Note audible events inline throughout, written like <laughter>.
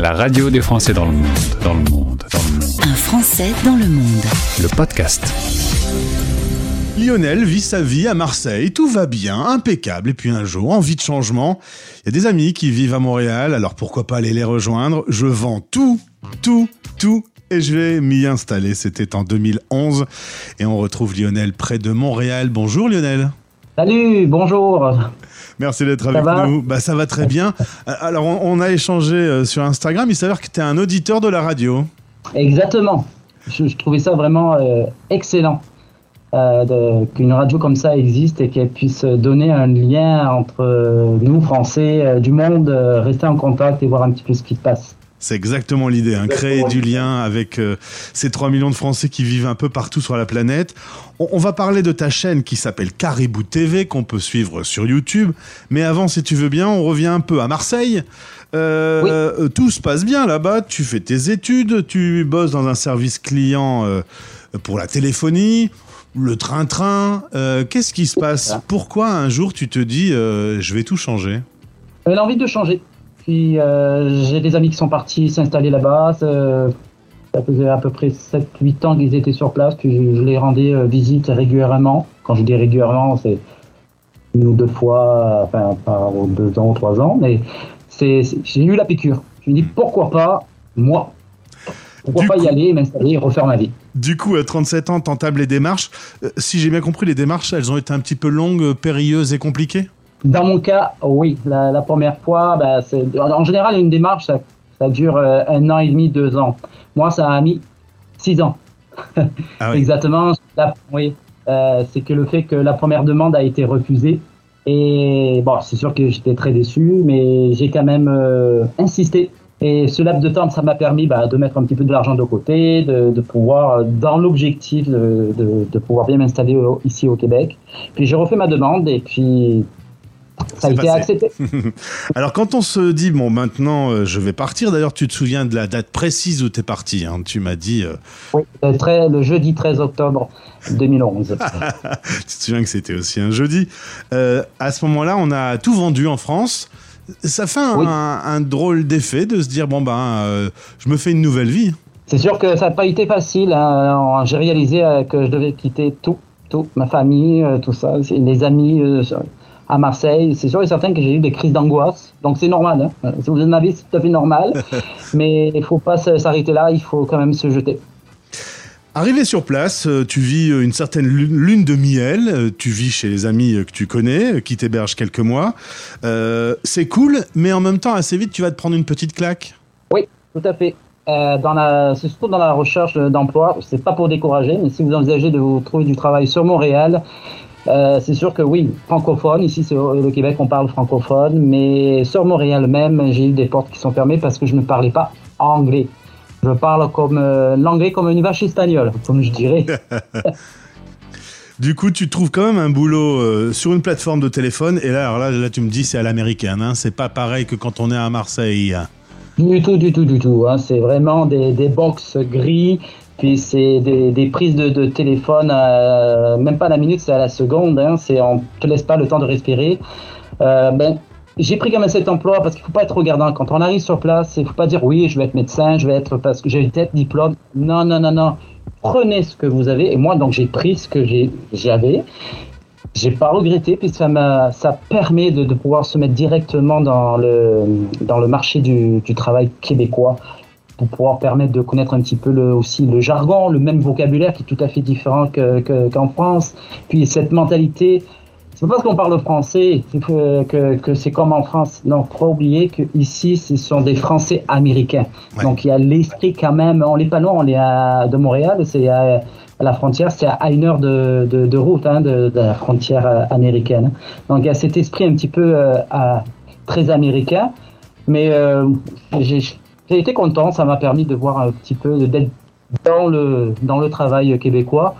La radio des Français dans le monde, dans le monde, dans le monde. Un Français dans le monde. Le podcast. Lionel vit sa vie à Marseille, tout va bien, impeccable. Et puis un jour, envie de changement, il y a des amis qui vivent à Montréal, alors pourquoi pas aller les rejoindre? Je vends tout, tout, tout et je vais m'y installer. C'était en 2011 et on retrouve Lionel près de Montréal. Bonjour Lionel. Salut, bonjour. Merci d'être avec nous. Bah, ça va très bien. Euh, alors, on, a échangé euh, sur Instagram. Il s'avère que tu es un auditeur de la radio. Exactement. Je, trouvais ça vraiment euh, excellent qu'une radio comme ça existe et qu'elle puisse donner un lien entre nous, Français, du monde, rester en contact et voir un petit peu ce qui se passe. C'est exactement l'idée, hein, créer du lien avec euh, ces 3 millions de Français qui vivent un peu partout sur la planète. On, va parler de ta chaîne qui s'appelle Caribou TV, qu'on peut suivre sur YouTube. Mais avant, si tu veux bien, on revient un peu à Marseille. Euh, tout se passe bien là-bas, tu fais tes études, tu bosses dans un service client euh, pour la téléphonie, le train-train. Qu'est-ce qui se passe? Pourquoi un jour tu te dis je vais tout changer? J'avais envie de changer. Puis euh, j'ai des amis qui sont partis s'installer là-bas. Ça faisait à peu près 7-8 ans qu'ils étaient sur place. Puis je, les rendais euh, visite régulièrement. Quand je dis régulièrement, c'est une ou deux fois, enfin pas deux ans ou trois ans. Mais j'ai eu la piqûre. Je me dis pourquoi pas moi? Pourquoi pas y aller, m'installer et refaire ma vie? Du coup, à 37 ans, t'entables les démarches. Euh, si j'ai bien compris, les démarches, elles ont été un petit peu longues, périlleuses et compliquées? Dans mon cas, oui. La, première fois, bah, en général, une démarche, ça, dure euh, un an et demi, deux ans. Moi, ça a mis six ans. Ah <laughs> Exactement. oui. Euh, c'est que le fait que la première demande a été refusée. Et bon, c'est sûr que j'étais très déçu, mais j'ai quand même euh, insisté. Et ce laps de temps, ça m'a permis bah, de mettre un petit peu de l'argent de côté, de, pouvoir, dans l'objectif de, de, pouvoir bien m'installer ici au Québec. Puis j'ai refait ma demande et puis ça a été accepté. <laughs> Alors quand on se dit, bon maintenant euh, je vais partir, d'ailleurs tu te souviens de la date précise où tu es parti, hein, tu m'as dit... Euh, oui, le, jeudi 13 octobre 2011. <laughs> tu te souviens que c'était aussi un jeudi. Euh, à ce moment-là, on a tout vendu en France. Ça fait un, drôle d'effet de se dire, bon ben, je me fais une nouvelle vie. C'est sûr que ça n'a pas été facile. Hein. J'ai réalisé que je devais quitter tout, tout, ma famille, tout ça, les amis à Marseille, c'est sûr et certain que j'ai eu des crises d'angoisse. Donc c'est normal. Hein. Si vous êtes ma vie, c'est tout à fait normal. <laughs> Mais il ne faut pas s'arrêter là, il faut quand même se jeter. Arrivé sur place, euh, tu vis euh, une certaine lune de miel, euh, tu vis chez les amis que tu connais, qui t'hébergent quelques mois. c'est cool, mais en même temps, assez vite, tu vas te prendre une petite claque. Oui, tout à fait. dans la, c'est surtout dans la recherche d'emploi, c'est pas pour décourager, mais si vous envisagez de vous trouver du travail sur Montréal, euh, c'est sûr que oui, francophone, ici c'est au Québec on parle francophone, mais sur Montréal même, j'ai eu des portes qui sont fermées parce que je ne parlais pas anglais. Je parle comme euh, l'anglais comme une vache espagnole, comme je dirais. <laughs> du coup, tu trouves quand même un boulot euh, sur une plateforme de téléphone, et là, alors là, là tu me dis c'est à l'américaine, hein, c'est pas pareil que quand on est à Marseille. Du tout, du tout, du tout. Hein. C'est vraiment des, des box gris puis c'est des, prises de, téléphone, même pas à la minute, c'est à la seconde. Hein, c'est on te laisse pas le temps de respirer. Euh, ben, j'ai pris quand même cet emploi parce qu'il faut pas être regardant. Quand on arrive sur place, il faut pas dire oui, je vais être médecin, je vais être parce que j'ai peut-être diplôme. Non, non, non, non. Prenez ce que vous avez. Et moi, donc, j'ai pris ce que j'avais. J'ai pas regretté puisque ça, ça permet de, pouvoir se mettre directement dans le, dans le marché du travail québécois pour pouvoir permettre de connaître un petit peu le, aussi le jargon, le même vocabulaire qui est tout à fait différent qu'en France. Puis cette mentalité, c'est pas parce qu'on parle français que, que, que c'est comme en France. Non, faut pas oublier que ici, ce sont des Français américains. Donc il y a l'esprit quand même. On n'est pas loin, on est à, de Montréal, c'est à, la frontière, c'est à une heure de, de, de route hein, de, de, la frontière euh, américaine. Donc il y a cet esprit un petit peu euh, très américain. Mais euh, j'ai j'ai été content, ça m'a permis de voir un petit peu, d'être dans le, dans le travail québécois.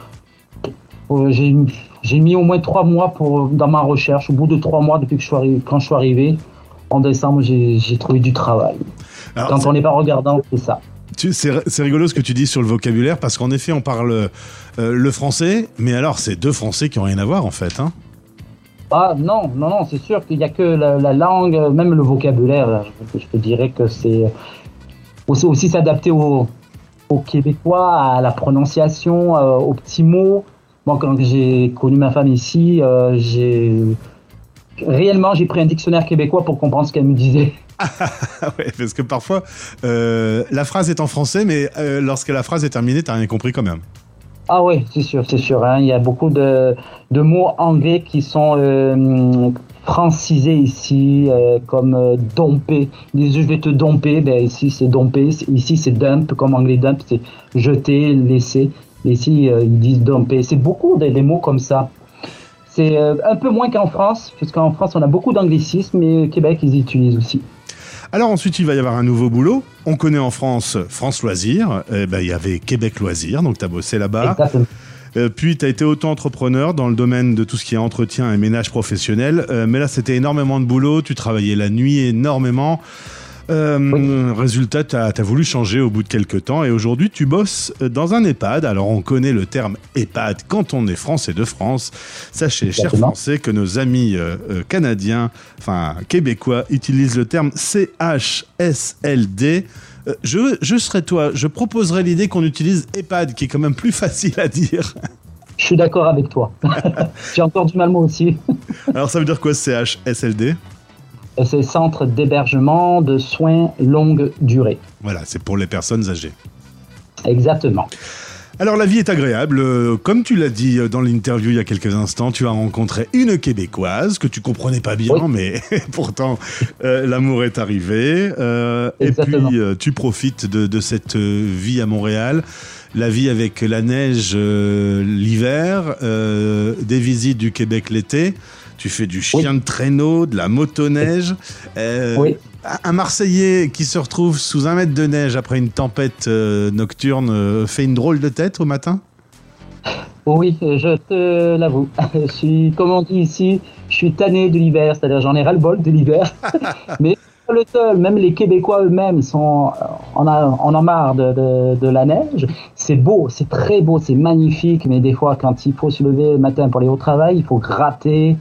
Euh, j'ai mis au moins trois mois pour, dans ma recherche. Au bout de trois mois, depuis que je suis arrivé, quand je suis arrivé, en décembre, j'ai trouvé du travail. quand on n'est pas regardant, c'est ça. C'est rigolo ce que tu dis sur le vocabulaire, parce qu'en effet, on parle euh, le français, mais alors c'est deux français qui n'ont rien à voir en fait. Hein ah non, non, non, c'est sûr qu'il n'y a que la, langue, même le vocabulaire. Je, je te dirais que c'est aussi, aussi s'adapter aux, aux Québécois, à la prononciation, euh, aux petits mots. Moi, quand j'ai connu ma femme ici, euh, j'ai réellement j'ai pris un dictionnaire québécois pour comprendre ce qu'elle me disait. <laughs> ouais, parce que parfois euh, la phrase est en français, mais lorsque la phrase est terminée, t'as rien compris quand même. Ah oui, c'est sûr, c'est sûr. hein. Il y a beaucoup de, de mots anglais qui sont francisés ici, euh, comme euh, domper. Ils disent je vais te domper, ben ici c'est domper, ici c'est dump, comme anglais dump, c'est jeter, laisser. Ici euh, ils disent domper. C'est beaucoup des, des mots comme ça. C'est euh, un peu moins qu'en France, puisqu'en France on a beaucoup d'anglicismes, mais au Québec ils utilisent aussi. Alors ensuite, il va y avoir un nouveau boulot. On connaît en France France Loisirs. Eh ben, il y avait Québec Loisirs, donc tu as bossé là-bas. Exactement. Euh, puis tu as été auto-entrepreneur dans le domaine de tout ce qui est entretien et ménage professionnel. Euh, mais là, c'était énormément de boulot. Tu travaillais la nuit énormément. Euh, Résultat, tu as, voulu changer au bout de quelques temps et aujourd'hui tu bosses dans un EHPAD. Alors on connaît le terme EHPAD quand on est français de France. Sachez, chers. Français, que nos amis euh, canadiens, enfin québécois, utilisent le terme CHSLD. Euh, je, je serais toi, je proposerais l'idée qu'on utilise EHPAD, qui est quand même plus facile à dire. Je suis d'accord avec toi. <laughs> J'ai encore du mal moi aussi. Alors ça veut dire quoi CHSLD Et C'est Centre d'hébergement de soins longue durée. Voilà, c'est pour les personnes âgées. Exactement. Alors la vie est agréable. Euh, Comme tu l'as dit euh, dans l'interview il y a quelques instants, tu as rencontré une Québécoise que tu comprenais pas bien, Oui. mais <laughs> pourtant euh, l'amour est arrivé. Euh, et puis euh, tu profites de, de cette vie à Montréal. La vie avec la neige euh, l'hiver, euh, des visites du Québec l'été. Tu fais du chien de traîneau, de la motoneige. Euh, Oui. un Marseillais qui se retrouve sous un mètre de neige après une tempête euh, nocturne fait une drôle de tête au matin? Oui, je te l'avoue. <laughs> Je suis, comme on dit ici, je suis tanné de l'hiver, c'est-à-dire j'en ai ras-le-bol de l'hiver. <laughs> Mais pas le seul, même les Québécois eux-mêmes sont, on a, on en marre de, la neige. C'est beau, c'est très beau, c'est magnifique, mais des fois, quand il faut se lever le matin pour aller au travail, il faut gratter.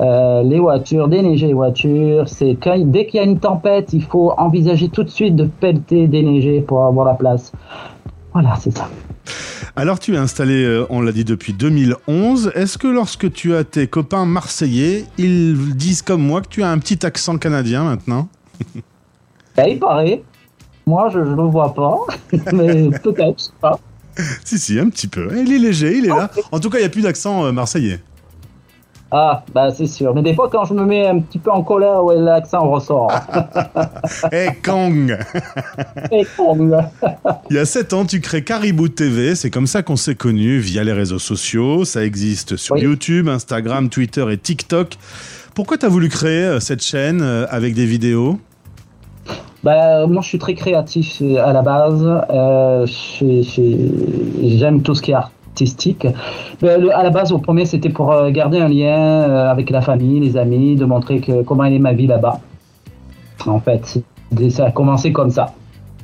euh, les voitures, déneiger les voitures. C'est dès qu'il y a une tempête, il faut envisager tout de suite de pelleter, déneiger pour avoir la place. Voilà, c'est ça. Alors tu es installé, euh, on l'a dit depuis 2011. Est-ce que lorsque tu as tes copains marseillais, ils disent comme moi que tu as un petit accent canadien maintenant? Il paraît. Moi, je ne le vois pas. <laughs> Mais peut-être, je sais pas. Si si, un petit peu. Il est léger, il est là. En tout cas, il n'y a plus d'accent euh, marseillais. Ah, bah c'est sûr. Mais des fois, quand je me mets un petit peu en colère, ouais, l'accent ressort. <laughs> Eh Kang Et bon, Il y a 7 ans, tu crées Caribou TV. C'est comme ça qu'on s'est connus via les réseaux sociaux. Ça existe sur Oui. YouTube, Instagram, Twitter et TikTok. Pourquoi tu as voulu créer euh, cette chaîne euh, avec des vidéos? Bah, moi, je suis très créatif euh, à la base. Euh, J'aime tout ce qui est artistique. Ben, le- à la base, au premier, c'était pour euh, garder un lien euh, avec la famille, les amis, de montrer que, comment elle est ma vie là-bas. En fait, ça a commencé comme ça.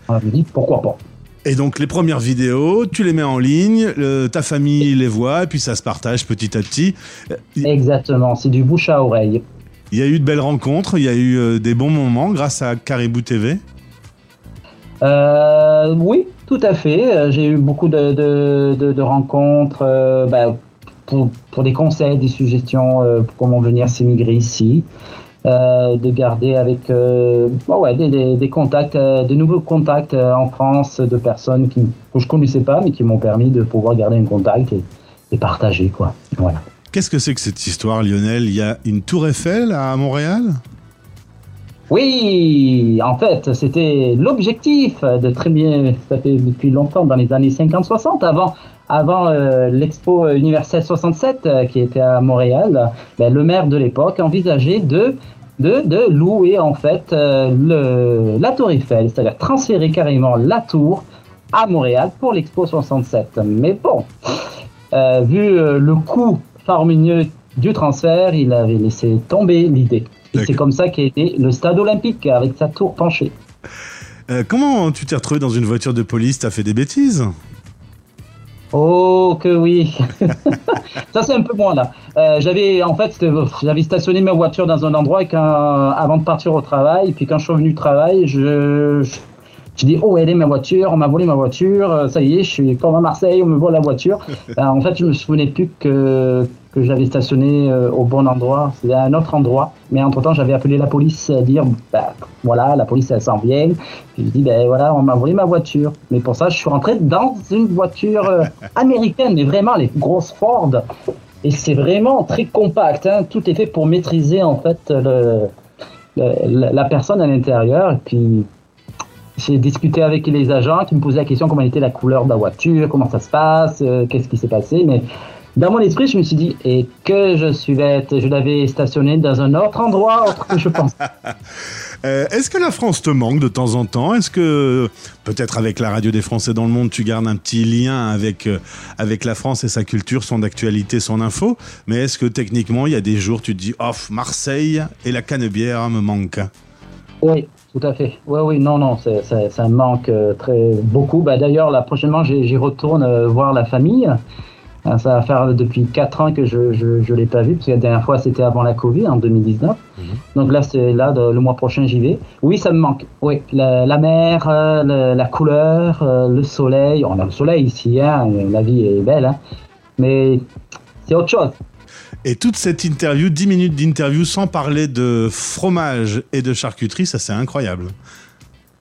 On me dit pourquoi pas. Et donc les premières vidéos, tu les mets en ligne, ta famille les voit, et puis ça se partage petit à petit. Euh, Exactement, c'est du bouche à oreille. il y a eu de belles rencontres, il y a eu euh, des bons moments grâce à Caribou TV. Euh, oui, tout à fait. Euh, J'ai eu beaucoup de, de, rencontres euh, bah, pour, pour des conseils, des suggestions euh, pour comment venir s'émigrer ici. De garder avec bon, ouais, des, contacts, de nouveaux contacts en France de personnes qui, que je connaissais pas, mais qui m'ont permis de pouvoir garder un contact et, et partager. Quoi. Voilà. Qu'est-ce que c'est que cette histoire, Lionel? Il y a une tour Eiffel à Montréal? Oui, en fait, c'était l'objectif de très bien, ça fait depuis longtemps, dans les années 50-60, avant, avant euh, l'expo universelle 67 euh, qui était à Montréal, ben, le maire de l'époque envisageait de, louer en fait euh, la tour Eiffel, c'est-à-dire transférer carrément la tour à Montréal pour l'expo 67. Mais bon, vu le coût faramineux du transfert, il avait laissé tomber l'idée. Et c'est comme ça qu'est né le stade olympique avec sa tour penchée. Euh, Comment tu t'es retrouvé dans une voiture de police? T'as fait des bêtises? Oh que oui. <laughs> ça c'est un peu moins là. Euh, j'avais en fait j'avais stationné ma voiture dans un endroit et quand, avant de partir au travail. Puis quand je suis revenu du travail, je, je, Je dis, oh, elle est ma voiture, on m'a volé ma voiture, euh, ça y est, je suis comme à Marseille, on me vole la voiture. <laughs> Ben, en fait, je me souvenais plus que, que j'avais stationné euh, au bon endroit, c'était à un autre endroit. Mais entre-temps, j'avais appelé la police à dire, ben, voilà, la police, elle s'en vient. Puis je dis, ben voilà, on m'a volé ma voiture. Mais pour ça, je suis rentré dans une voiture euh, américaine, mais vraiment les grosses Ford. Et c'est vraiment très compact, hein. tout est fait pour maîtriser en fait la personne à l'intérieur. Et puis, j'ai discuté avec les agents qui me posaient la question comment était la couleur de la voiture, comment ça se passe, euh, qu'est-ce qui s'est passé. Mais dans mon esprit, je me suis dit, et que je suis bête, je l'avais stationné dans un autre endroit autre que je pense. <laughs> Euh, Est-ce que la France te manque de temps en temps? Est-ce que peut-être avec la radio des Français dans le monde, tu gardes un petit lien avec euh, avec la France et sa culture, son actualité, son info? Mais est-ce que techniquement, il y a des jours, tu te dis, off, Marseille et la canebière me manquent? Oui, tout à fait. Oui, oui, non, non, ça me manque euh, très beaucoup. Bah, D'ailleurs, là, prochainement, j'y retourne voir la famille. Euh, Ça va faire depuis 4 ans que je ne l'ai pas vu, parce que la dernière fois, c'était avant la Covid, en 2019. Donc là, c'est là, le mois prochain, j'y vais. Oui, ça me manque. Oui, la, la mer, euh, le- la couleur, euh, le soleil. On a le soleil ici, hein, la vie est belle, hein. mais c'est autre chose. Et toute cette interview, 10 minutes d'interview sans parler de fromage et de charcuterie, ça c'est incroyable.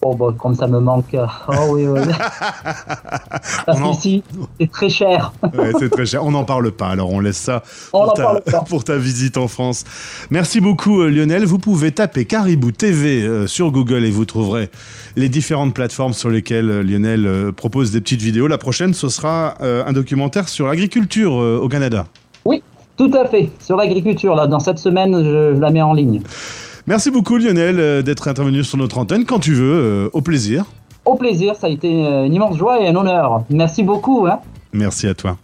Oh, bah, comme ça me manque. Oh oui, oui. <laughs> Parce en- qu'ici, c'est très cher. Ouais, c'est très cher. On n'en parle pas, alors on laisse ça On pour, n'en ta, parle pas. <laughs> pour ta visite en France. Merci beaucoup euh, Lionel. Vous pouvez taper Caribou TV euh, sur Google et vous trouverez les différentes plateformes sur lesquelles euh, Lionel propose des petites vidéos. La prochaine, ce sera un documentaire sur l'agriculture au Canada. Oui, tout à fait. Sur l'agriculture, là, dans cette semaine, je la mets en ligne. Merci beaucoup Lionel euh, d'être intervenu sur notre antenne quand tu veux. euh, au plaisir. Au plaisir, ça a été euh, une immense joie et un honneur. Merci beaucoup. Hein. Merci à toi.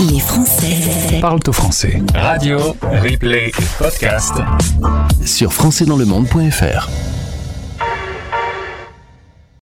Les Français parlent au français. Radio, replay podcast. sur françaisdanslemonde.fr.